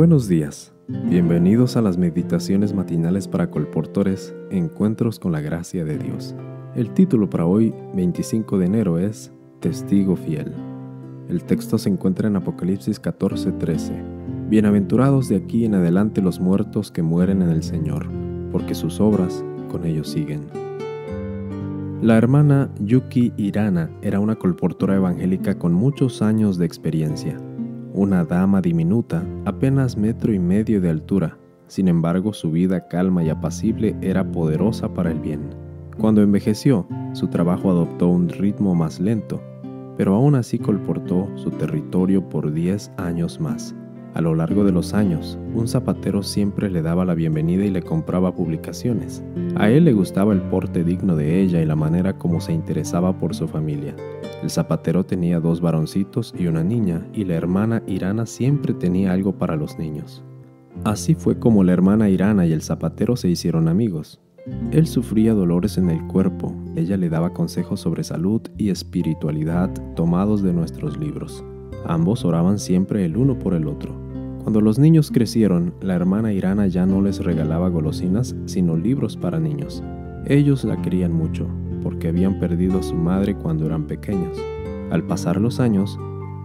Buenos días, bienvenidos a las meditaciones matinales para colportores, Encuentros con la Gracia de Dios. El título para hoy, 25 de enero, es Testigo Fiel. El texto se encuentra en Apocalipsis 14:13. Bienaventurados de aquí en adelante los muertos que mueren en el Señor, porque sus obras con ellos siguen. La hermana Yuki Irana era una colportora evangélica con muchos años de experiencia una dama diminuta, apenas metro y medio de altura. Sin embargo, su vida calma y apacible era poderosa para el bien. Cuando envejeció, su trabajo adoptó un ritmo más lento, pero aún así colportó su territorio por 10 años más. A lo largo de los años, un zapatero siempre le daba la bienvenida y le compraba publicaciones. A él le gustaba el porte digno de ella y la manera como se interesaba por su familia. El zapatero tenía dos varoncitos y una niña, y la hermana Irana siempre tenía algo para los niños. Así fue como la hermana Irana y el zapatero se hicieron amigos. Él sufría dolores en el cuerpo, ella le daba consejos sobre salud y espiritualidad tomados de nuestros libros. Ambos oraban siempre el uno por el otro. Cuando los niños crecieron, la hermana Irana ya no les regalaba golosinas, sino libros para niños. Ellos la querían mucho, porque habían perdido a su madre cuando eran pequeños. Al pasar los años,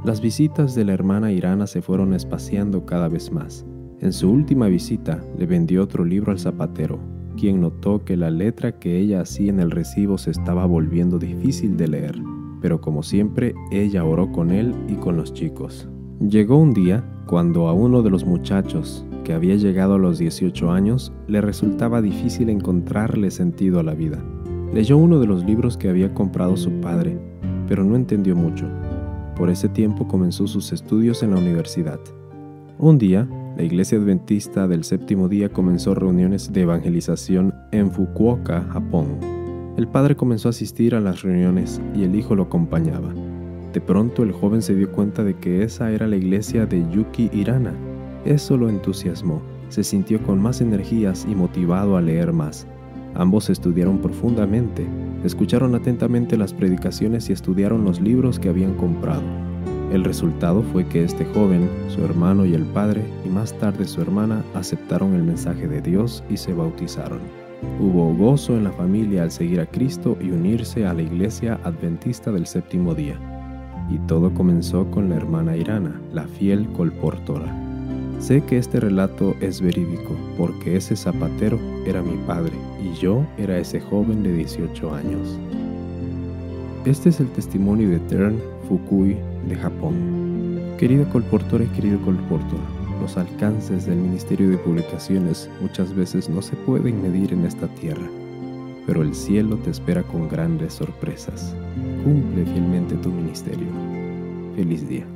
las visitas de la hermana Irana se fueron espaciando cada vez más. En su última visita le vendió otro libro al zapatero, quien notó que la letra que ella hacía en el recibo se estaba volviendo difícil de leer pero como siempre ella oró con él y con los chicos. Llegó un día cuando a uno de los muchachos, que había llegado a los 18 años, le resultaba difícil encontrarle sentido a la vida. Leyó uno de los libros que había comprado su padre, pero no entendió mucho. Por ese tiempo comenzó sus estudios en la universidad. Un día, la Iglesia Adventista del Séptimo Día comenzó reuniones de evangelización en Fukuoka, Japón. El padre comenzó a asistir a las reuniones y el hijo lo acompañaba. De pronto el joven se dio cuenta de que esa era la iglesia de Yuki Irana. Eso lo entusiasmó. Se sintió con más energías y motivado a leer más. Ambos estudiaron profundamente, escucharon atentamente las predicaciones y estudiaron los libros que habían comprado. El resultado fue que este joven, su hermano y el padre, y más tarde su hermana, aceptaron el mensaje de Dios y se bautizaron. Hubo gozo en la familia al seguir a Cristo y unirse a la iglesia adventista del séptimo día. Y todo comenzó con la hermana Irana, la fiel colportora. Sé que este relato es verídico porque ese zapatero era mi padre y yo era ese joven de 18 años. Este es el testimonio de Tern Fukui de Japón. Querido colportor y querido colportor, los alcances del Ministerio de Publicaciones muchas veces no se pueden medir en esta tierra, pero el cielo te espera con grandes sorpresas. Cumple fielmente tu ministerio. Feliz día.